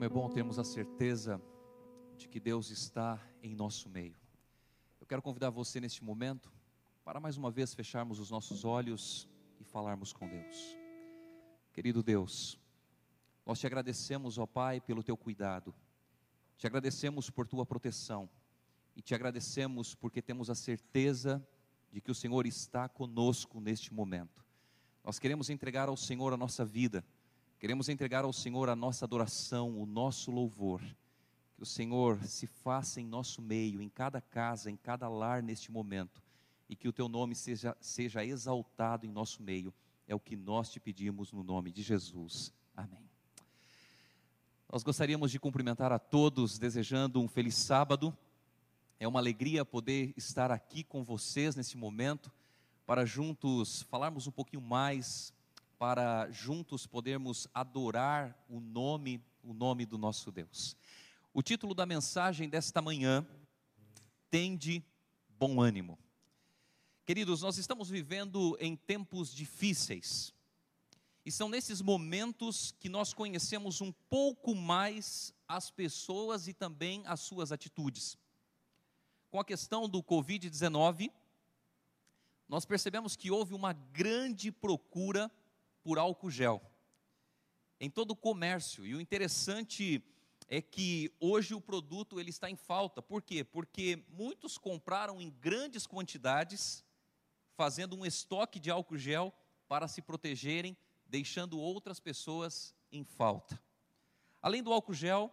como é bom termos a certeza de que Deus está em nosso meio. Eu quero convidar você neste momento para mais uma vez fecharmos os nossos olhos e falarmos com Deus. Querido Deus, nós te agradecemos, ó Pai, pelo teu cuidado, te agradecemos por tua proteção e te agradecemos porque temos a certeza de que o Senhor está conosco neste momento. Nós queremos entregar ao Senhor a nossa vida Queremos entregar ao Senhor a nossa adoração, o nosso louvor. Que o Senhor se faça em nosso meio, em cada casa, em cada lar neste momento. E que o teu nome seja, seja exaltado em nosso meio. É o que nós te pedimos no nome de Jesus. Amém. Nós gostaríamos de cumprimentar a todos, desejando um feliz sábado. É uma alegria poder estar aqui com vocês nesse momento, para juntos falarmos um pouquinho mais para juntos podermos adorar o nome, o nome do nosso Deus. O título da mensagem desta manhã, Tende bom ânimo. Queridos, nós estamos vivendo em tempos difíceis. E são nesses momentos que nós conhecemos um pouco mais as pessoas e também as suas atitudes. Com a questão do Covid-19, nós percebemos que houve uma grande procura por álcool gel em todo o comércio. E o interessante é que hoje o produto ele está em falta. Por quê? Porque muitos compraram em grandes quantidades, fazendo um estoque de álcool gel para se protegerem, deixando outras pessoas em falta. Além do álcool gel,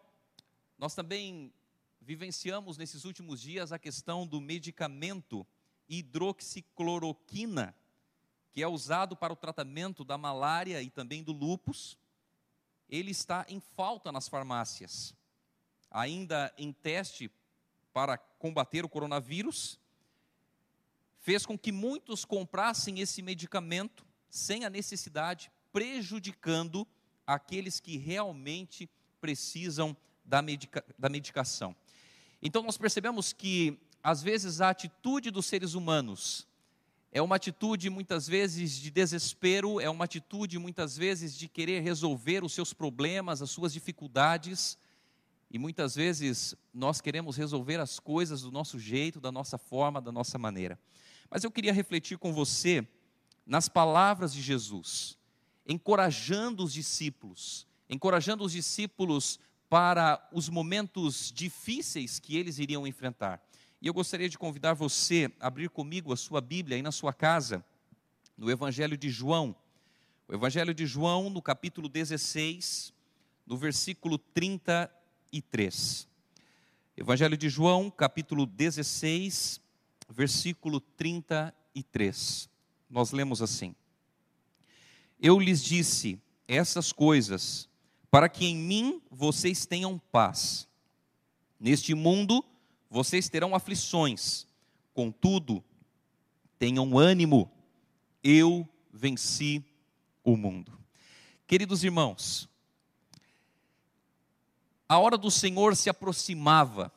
nós também vivenciamos nesses últimos dias a questão do medicamento hidroxicloroquina, que é usado para o tratamento da malária e também do lupus, ele está em falta nas farmácias. Ainda em teste para combater o coronavírus, fez com que muitos comprassem esse medicamento sem a necessidade, prejudicando aqueles que realmente precisam da, medica da medicação. Então nós percebemos que, às vezes, a atitude dos seres humanos é uma atitude muitas vezes de desespero, é uma atitude muitas vezes de querer resolver os seus problemas, as suas dificuldades. E muitas vezes nós queremos resolver as coisas do nosso jeito, da nossa forma, da nossa maneira. Mas eu queria refletir com você nas palavras de Jesus, encorajando os discípulos, encorajando os discípulos para os momentos difíceis que eles iriam enfrentar. E eu gostaria de convidar você a abrir comigo a sua Bíblia aí na sua casa, no Evangelho de João. O Evangelho de João, no capítulo 16, no versículo 33. Evangelho de João, capítulo 16, versículo 33. Nós lemos assim: Eu lhes disse essas coisas para que em mim vocês tenham paz. Neste mundo vocês terão aflições, contudo, tenham ânimo, eu venci o mundo. Queridos irmãos, a hora do Senhor se aproximava,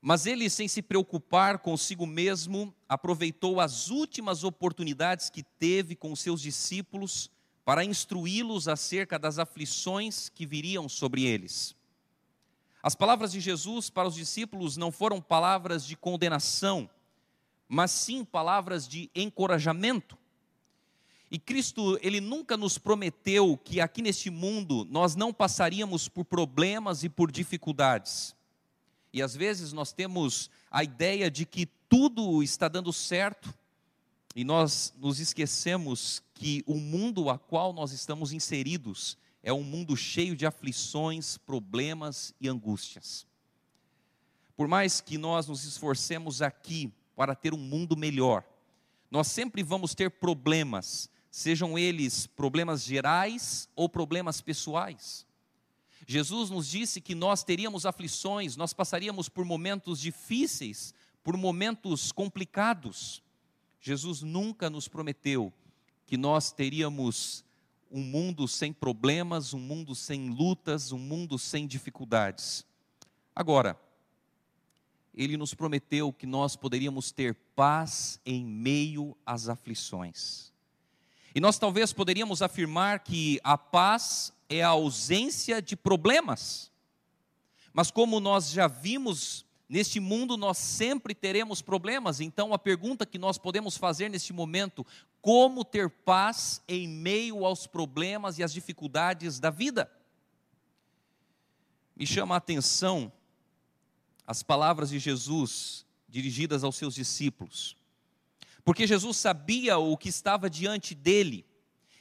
mas ele, sem se preocupar consigo mesmo, aproveitou as últimas oportunidades que teve com seus discípulos para instruí-los acerca das aflições que viriam sobre eles. As palavras de Jesus para os discípulos não foram palavras de condenação, mas sim palavras de encorajamento. E Cristo, ele nunca nos prometeu que aqui neste mundo nós não passaríamos por problemas e por dificuldades. E às vezes nós temos a ideia de que tudo está dando certo e nós nos esquecemos que o mundo a qual nós estamos inseridos é um mundo cheio de aflições, problemas e angústias. Por mais que nós nos esforcemos aqui para ter um mundo melhor, nós sempre vamos ter problemas, sejam eles problemas gerais ou problemas pessoais. Jesus nos disse que nós teríamos aflições, nós passaríamos por momentos difíceis, por momentos complicados. Jesus nunca nos prometeu que nós teríamos um mundo sem problemas, um mundo sem lutas, um mundo sem dificuldades. Agora, ele nos prometeu que nós poderíamos ter paz em meio às aflições. E nós talvez poderíamos afirmar que a paz é a ausência de problemas. Mas como nós já vimos, neste mundo nós sempre teremos problemas, então a pergunta que nós podemos fazer neste momento, como ter paz em meio aos problemas e às dificuldades da vida? Me chama a atenção as palavras de Jesus dirigidas aos seus discípulos. Porque Jesus sabia o que estava diante dele,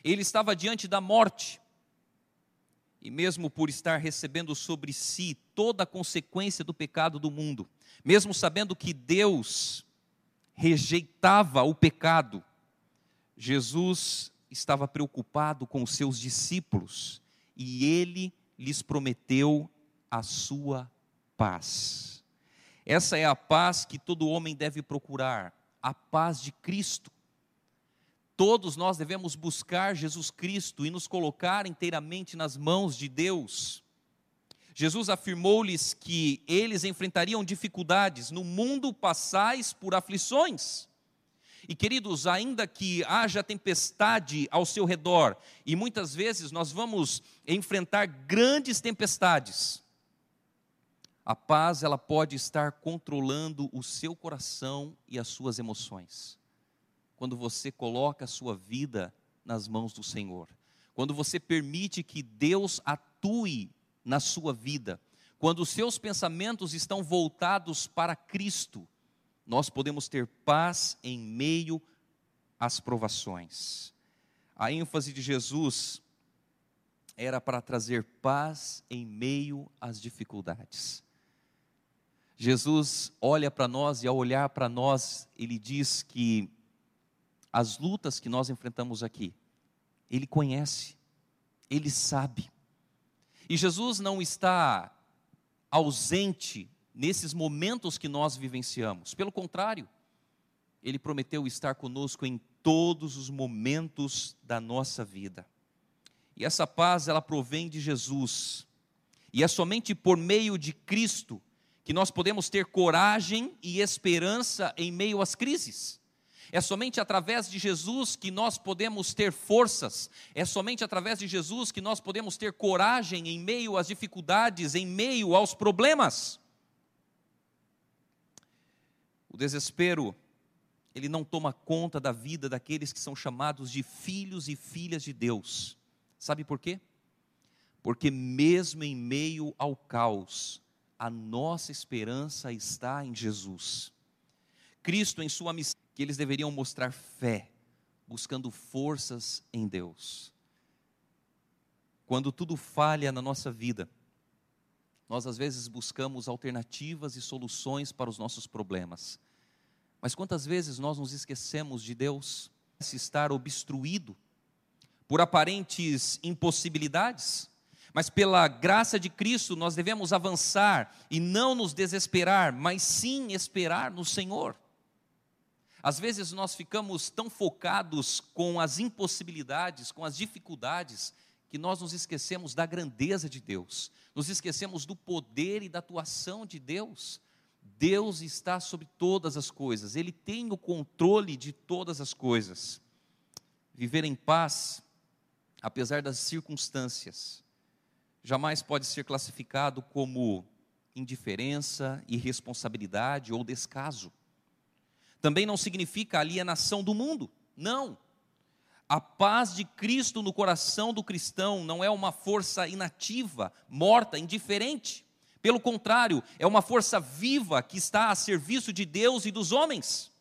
ele estava diante da morte. E mesmo por estar recebendo sobre si toda a consequência do pecado do mundo, mesmo sabendo que Deus rejeitava o pecado, Jesus estava preocupado com os seus discípulos e ele lhes prometeu a sua paz. Essa é a paz que todo homem deve procurar, a paz de Cristo. Todos nós devemos buscar Jesus Cristo e nos colocar inteiramente nas mãos de Deus. Jesus afirmou-lhes que eles enfrentariam dificuldades, no mundo passais por aflições. E queridos, ainda que haja tempestade ao seu redor, e muitas vezes nós vamos enfrentar grandes tempestades, a paz, ela pode estar controlando o seu coração e as suas emoções. Quando você coloca a sua vida nas mãos do Senhor. Quando você permite que Deus atue na sua vida. Quando os seus pensamentos estão voltados para Cristo, nós podemos ter paz em meio às provações. A ênfase de Jesus era para trazer paz em meio às dificuldades. Jesus olha para nós e ao olhar para nós, ele diz que as lutas que nós enfrentamos aqui, ele conhece, ele sabe. E Jesus não está ausente nesses momentos que nós vivenciamos, pelo contrário, ele prometeu estar conosco em todos os momentos da nossa vida. E essa paz, ela provém de Jesus. E é somente por meio de Cristo que nós podemos ter coragem e esperança em meio às crises. É somente através de Jesus que nós podemos ter forças, é somente através de Jesus que nós podemos ter coragem em meio às dificuldades, em meio aos problemas. O desespero, ele não toma conta da vida daqueles que são chamados de filhos e filhas de Deus. Sabe por quê? Porque mesmo em meio ao caos, a nossa esperança está em Jesus. Cristo, em sua missão, que eles deveriam mostrar fé, buscando forças em Deus. Quando tudo falha na nossa vida, nós às vezes buscamos alternativas e soluções para os nossos problemas. Mas quantas vezes nós nos esquecemos de Deus se estar obstruído por aparentes impossibilidades? Mas pela graça de Cristo nós devemos avançar e não nos desesperar, mas sim esperar no Senhor. Às vezes nós ficamos tão focados com as impossibilidades, com as dificuldades, que nós nos esquecemos da grandeza de Deus, nos esquecemos do poder e da atuação de Deus. Deus está sobre todas as coisas, Ele tem o controle de todas as coisas. Viver em paz, apesar das circunstâncias, jamais pode ser classificado como indiferença, irresponsabilidade ou descaso. Também não significa alienação do mundo, não. A paz de Cristo no coração do cristão não é uma força inativa, morta, indiferente. Pelo contrário, é uma força viva que está a serviço de Deus e dos homens.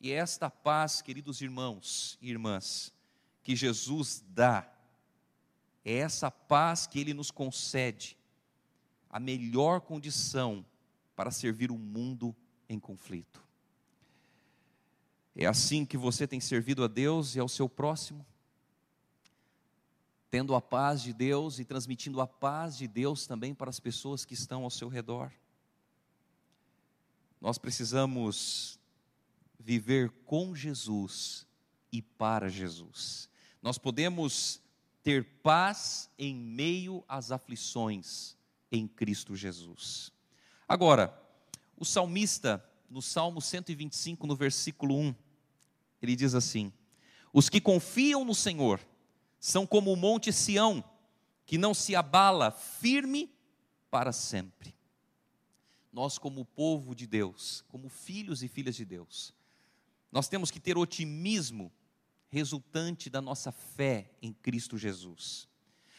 E é esta paz, queridos irmãos e irmãs, que Jesus dá é essa paz que Ele nos concede, a melhor condição para servir o mundo em conflito. É assim que você tem servido a Deus e ao seu próximo? Tendo a paz de Deus e transmitindo a paz de Deus também para as pessoas que estão ao seu redor. Nós precisamos viver com Jesus e para Jesus. Nós podemos ter paz em meio às aflições em Cristo Jesus. Agora, o salmista, no Salmo 125, no versículo 1, ele diz assim: Os que confiam no Senhor são como o monte Sião, que não se abala, firme para sempre. Nós, como povo de Deus, como filhos e filhas de Deus, nós temos que ter otimismo resultante da nossa fé em Cristo Jesus.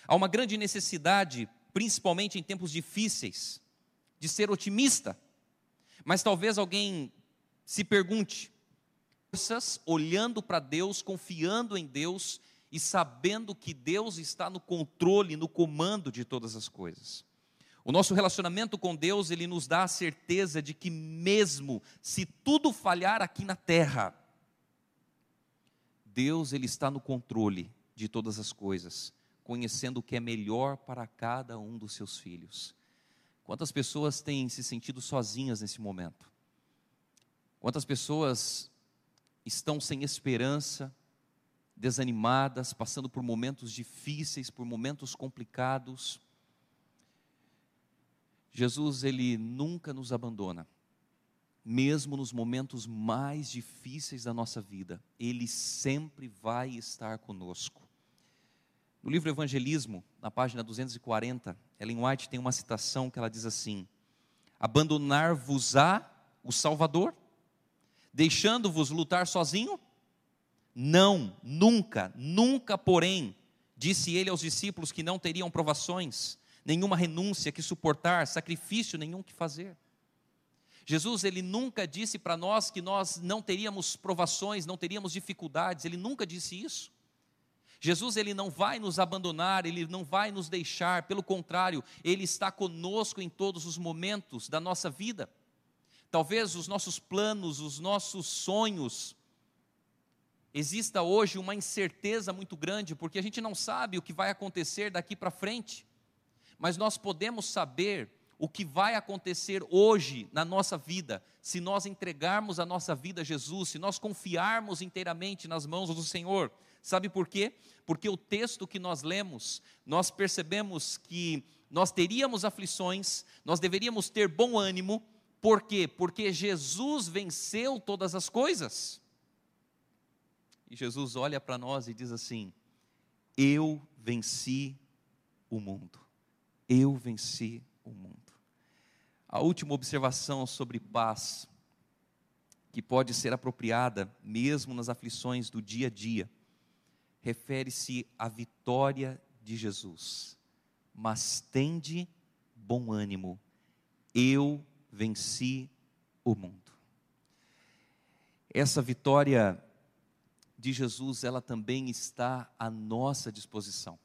Há uma grande necessidade, principalmente em tempos difíceis, de ser otimista. Mas talvez alguém se pergunte, olhando para Deus, confiando em Deus e sabendo que Deus está no controle, no comando de todas as coisas. O nosso relacionamento com Deus, ele nos dá a certeza de que mesmo se tudo falhar aqui na terra, Deus ele está no controle de todas as coisas, conhecendo o que é melhor para cada um dos seus filhos. Quantas pessoas têm se sentido sozinhas nesse momento? Quantas pessoas estão sem esperança, desanimadas, passando por momentos difíceis, por momentos complicados? Jesus, ele nunca nos abandona mesmo nos momentos mais difíceis da nossa vida, Ele sempre vai estar conosco. No livro Evangelismo, na página 240, Ellen White tem uma citação que ela diz assim: Abandonar-vos-á o Salvador, deixando-vos lutar sozinho? Não, nunca, nunca, porém, disse ele aos discípulos que não teriam provações, nenhuma renúncia que suportar, sacrifício nenhum que fazer. Jesus, ele nunca disse para nós que nós não teríamos provações, não teríamos dificuldades, ele nunca disse isso. Jesus, ele não vai nos abandonar, ele não vai nos deixar, pelo contrário, ele está conosco em todos os momentos da nossa vida. Talvez os nossos planos, os nossos sonhos, exista hoje uma incerteza muito grande, porque a gente não sabe o que vai acontecer daqui para frente, mas nós podemos saber o que vai acontecer hoje na nossa vida, se nós entregarmos a nossa vida a Jesus, se nós confiarmos inteiramente nas mãos do Senhor. Sabe por quê? Porque o texto que nós lemos, nós percebemos que nós teríamos aflições, nós deveríamos ter bom ânimo, por quê? Porque Jesus venceu todas as coisas. E Jesus olha para nós e diz assim: Eu venci o mundo. Eu venci o mundo. A última observação sobre paz, que pode ser apropriada mesmo nas aflições do dia a dia, refere-se à vitória de Jesus. Mas tende bom ânimo, eu venci o mundo. Essa vitória de Jesus, ela também está à nossa disposição.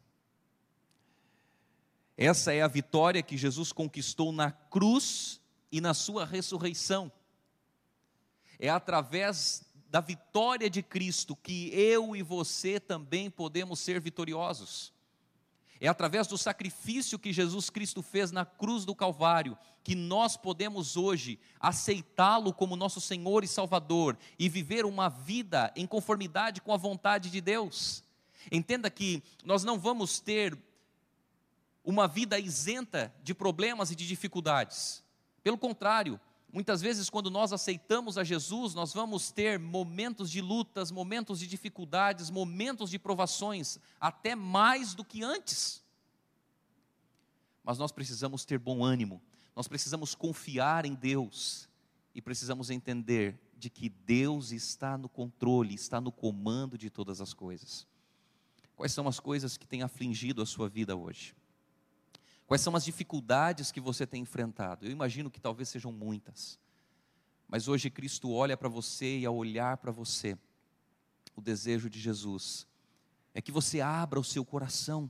Essa é a vitória que Jesus conquistou na cruz e na sua ressurreição. É através da vitória de Cristo que eu e você também podemos ser vitoriosos. É através do sacrifício que Jesus Cristo fez na cruz do Calvário que nós podemos hoje aceitá-lo como nosso Senhor e Salvador e viver uma vida em conformidade com a vontade de Deus. Entenda que nós não vamos ter uma vida isenta de problemas e de dificuldades. Pelo contrário, muitas vezes, quando nós aceitamos a Jesus, nós vamos ter momentos de lutas, momentos de dificuldades, momentos de provações, até mais do que antes. Mas nós precisamos ter bom ânimo, nós precisamos confiar em Deus e precisamos entender de que Deus está no controle, está no comando de todas as coisas. Quais são as coisas que têm afligido a sua vida hoje? Quais são as dificuldades que você tem enfrentado? Eu imagino que talvez sejam muitas. Mas hoje Cristo olha para você e ao olhar para você, o desejo de Jesus é que você abra o seu coração.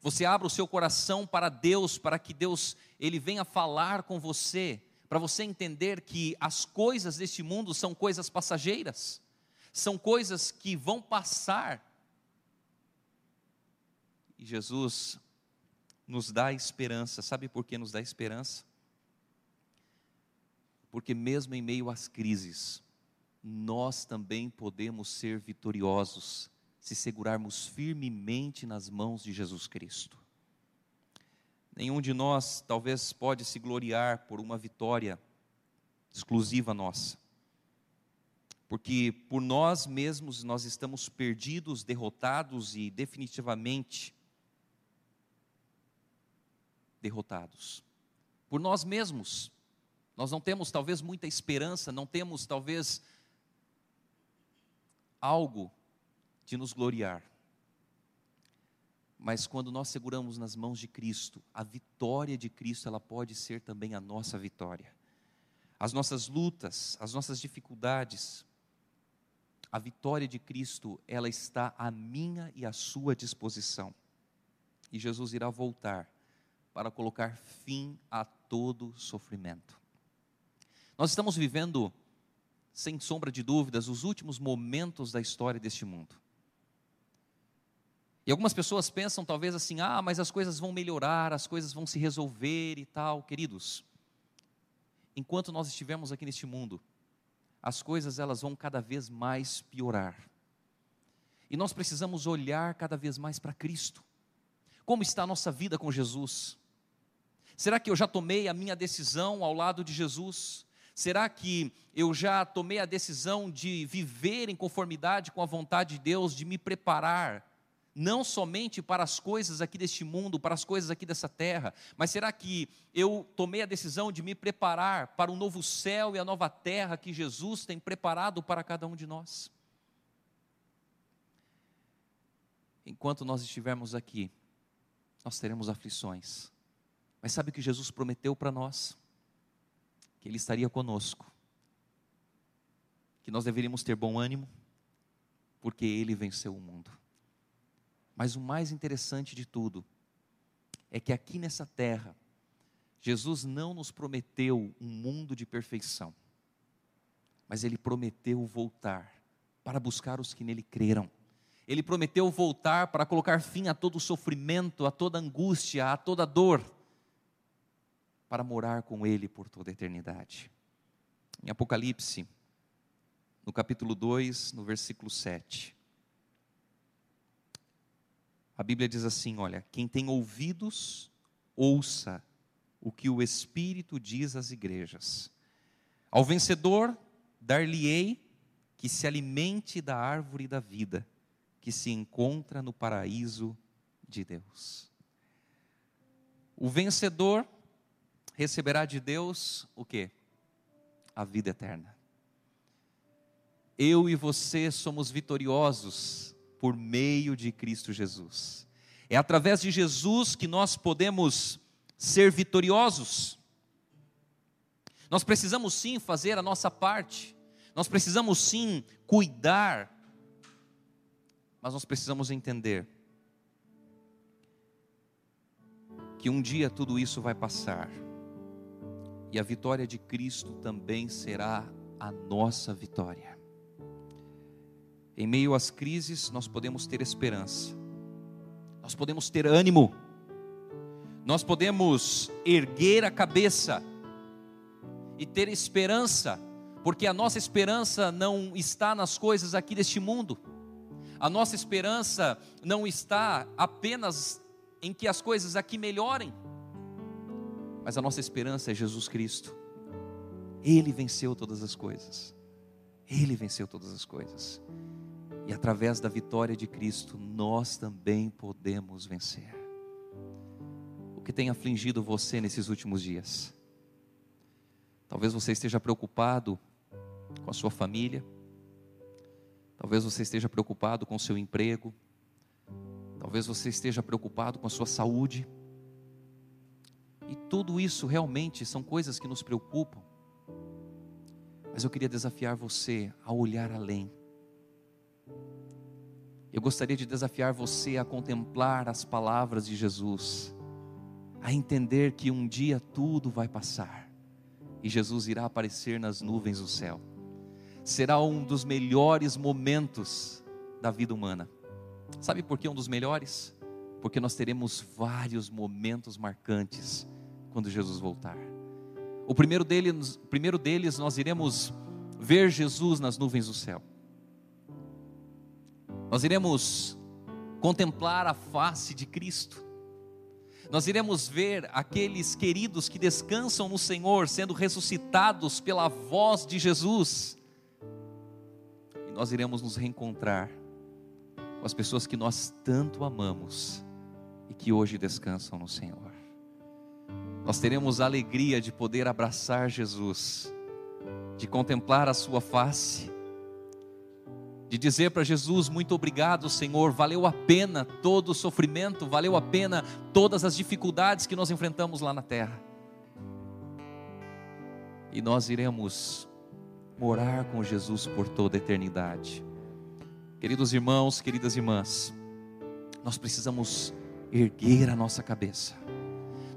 Você abra o seu coração para Deus, para que Deus ele venha falar com você, para você entender que as coisas deste mundo são coisas passageiras, são coisas que vão passar. E Jesus nos dá esperança. Sabe por que nos dá esperança? Porque mesmo em meio às crises, nós também podemos ser vitoriosos se segurarmos firmemente nas mãos de Jesus Cristo. Nenhum de nós talvez pode se gloriar por uma vitória exclusiva nossa. Porque por nós mesmos nós estamos perdidos, derrotados e definitivamente derrotados. Por nós mesmos. Nós não temos talvez muita esperança, não temos talvez algo de nos gloriar. Mas quando nós seguramos nas mãos de Cristo, a vitória de Cristo, ela pode ser também a nossa vitória. As nossas lutas, as nossas dificuldades, a vitória de Cristo, ela está à minha e à sua disposição. E Jesus irá voltar para colocar fim a todo sofrimento. Nós estamos vivendo, sem sombra de dúvidas, os últimos momentos da história deste mundo. E algumas pessoas pensam talvez assim: ah, mas as coisas vão melhorar, as coisas vão se resolver e tal. Queridos, enquanto nós estivermos aqui neste mundo, as coisas elas vão cada vez mais piorar. E nós precisamos olhar cada vez mais para Cristo. Como está a nossa vida com Jesus? Será que eu já tomei a minha decisão ao lado de Jesus? Será que eu já tomei a decisão de viver em conformidade com a vontade de Deus, de me preparar não somente para as coisas aqui deste mundo, para as coisas aqui dessa terra, mas será que eu tomei a decisão de me preparar para o novo céu e a nova terra que Jesus tem preparado para cada um de nós? Enquanto nós estivermos aqui, nós teremos aflições, mas sabe o que Jesus prometeu para nós? Que Ele estaria conosco, que nós deveríamos ter bom ânimo, porque Ele venceu o mundo. Mas o mais interessante de tudo é que aqui nessa terra, Jesus não nos prometeu um mundo de perfeição, mas Ele prometeu voltar para buscar os que nele creram. Ele prometeu voltar para colocar fim a todo sofrimento, a toda angústia, a toda dor, para morar com Ele por toda a eternidade. Em Apocalipse, no capítulo 2, no versículo 7. A Bíblia diz assim: olha, quem tem ouvidos, ouça o que o Espírito diz às igrejas. Ao vencedor, dar-lhe-ei que se alimente da árvore da vida, que se encontra no paraíso de Deus. O vencedor receberá de Deus o que? A vida eterna. Eu e você somos vitoriosos por meio de Cristo Jesus. É através de Jesus que nós podemos ser vitoriosos. Nós precisamos sim fazer a nossa parte, nós precisamos sim cuidar, mas nós precisamos entender que um dia tudo isso vai passar e a vitória de Cristo também será a nossa vitória. Em meio às crises, nós podemos ter esperança, nós podemos ter ânimo, nós podemos erguer a cabeça e ter esperança, porque a nossa esperança não está nas coisas aqui deste mundo, a nossa esperança não está apenas em que as coisas aqui melhorem, mas a nossa esperança é Jesus Cristo, Ele venceu todas as coisas, Ele venceu todas as coisas. E através da vitória de Cristo, nós também podemos vencer. O que tem afligido você nesses últimos dias? Talvez você esteja preocupado com a sua família, talvez você esteja preocupado com o seu emprego, talvez você esteja preocupado com a sua saúde. E tudo isso realmente são coisas que nos preocupam. Mas eu queria desafiar você a olhar além eu gostaria de desafiar você a contemplar as palavras de Jesus, a entender que um dia tudo vai passar e Jesus irá aparecer nas nuvens do céu. Será um dos melhores momentos da vida humana. Sabe por que um dos melhores? Porque nós teremos vários momentos marcantes quando Jesus voltar. O primeiro deles, o primeiro deles nós iremos ver Jesus nas nuvens do céu. Nós iremos contemplar a face de Cristo. Nós iremos ver aqueles queridos que descansam no Senhor sendo ressuscitados pela voz de Jesus. E nós iremos nos reencontrar com as pessoas que nós tanto amamos e que hoje descansam no Senhor. Nós teremos a alegria de poder abraçar Jesus, de contemplar a Sua face, de dizer para Jesus: Muito obrigado, Senhor, valeu a pena todo o sofrimento, valeu a pena todas as dificuldades que nós enfrentamos lá na terra. E nós iremos morar com Jesus por toda a eternidade. Queridos irmãos, queridas irmãs, nós precisamos erguer a nossa cabeça,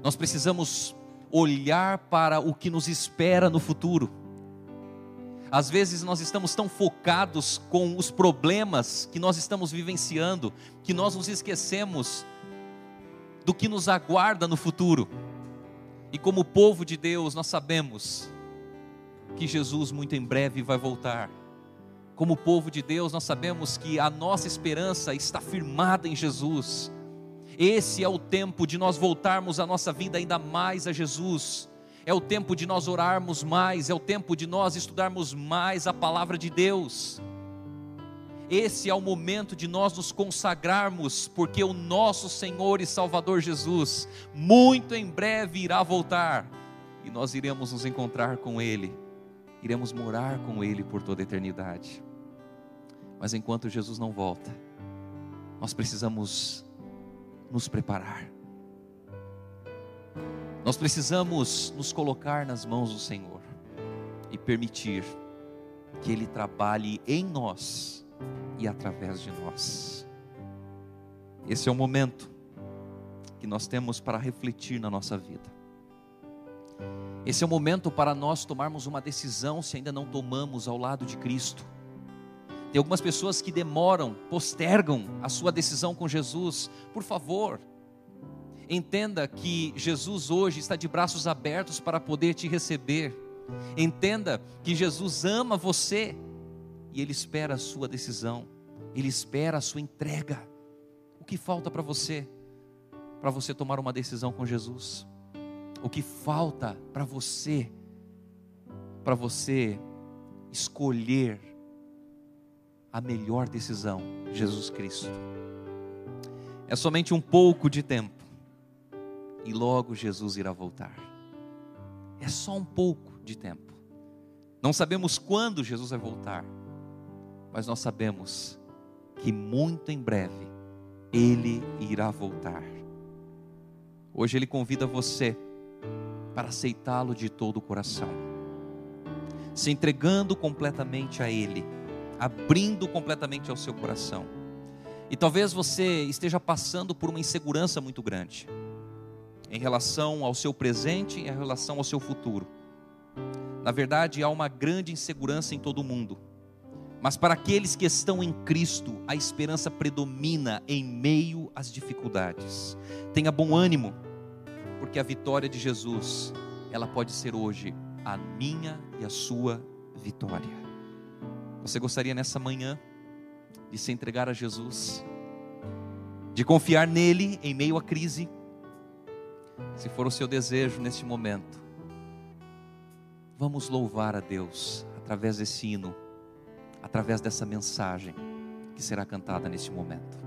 nós precisamos olhar para o que nos espera no futuro. Às vezes nós estamos tão focados com os problemas que nós estamos vivenciando, que nós nos esquecemos do que nos aguarda no futuro. E como povo de Deus, nós sabemos que Jesus muito em breve vai voltar. Como povo de Deus, nós sabemos que a nossa esperança está firmada em Jesus. Esse é o tempo de nós voltarmos a nossa vida ainda mais a Jesus. É o tempo de nós orarmos mais, é o tempo de nós estudarmos mais a palavra de Deus. Esse é o momento de nós nos consagrarmos, porque o nosso Senhor e Salvador Jesus, muito em breve irá voltar e nós iremos nos encontrar com Ele iremos morar com Ele por toda a eternidade. Mas enquanto Jesus não volta, nós precisamos nos preparar. Nós precisamos nos colocar nas mãos do Senhor e permitir que Ele trabalhe em nós e através de nós. Esse é o momento que nós temos para refletir na nossa vida. Esse é o momento para nós tomarmos uma decisão, se ainda não tomamos ao lado de Cristo. Tem algumas pessoas que demoram, postergam a sua decisão com Jesus. Por favor, entenda que Jesus hoje está de braços abertos para poder te receber. Entenda que Jesus ama você e Ele espera a sua decisão, Ele espera a sua entrega. O que falta para você? Para você tomar uma decisão com Jesus? o que falta para você, para você escolher a melhor decisão, Jesus Cristo. É somente um pouco de tempo e logo Jesus irá voltar. É só um pouco de tempo. Não sabemos quando Jesus vai voltar, mas nós sabemos que muito em breve ele irá voltar. Hoje ele convida você para aceitá-lo de todo o coração, se entregando completamente a Ele, abrindo completamente ao seu coração. E talvez você esteja passando por uma insegurança muito grande em relação ao seu presente e em relação ao seu futuro. Na verdade, há uma grande insegurança em todo o mundo. Mas para aqueles que estão em Cristo, a esperança predomina em meio às dificuldades. Tenha bom ânimo porque a vitória de Jesus, ela pode ser hoje a minha e a sua vitória. Você gostaria nessa manhã de se entregar a Jesus, de confiar nele em meio à crise? Se for o seu desejo neste momento, vamos louvar a Deus através desse hino, através dessa mensagem que será cantada neste momento.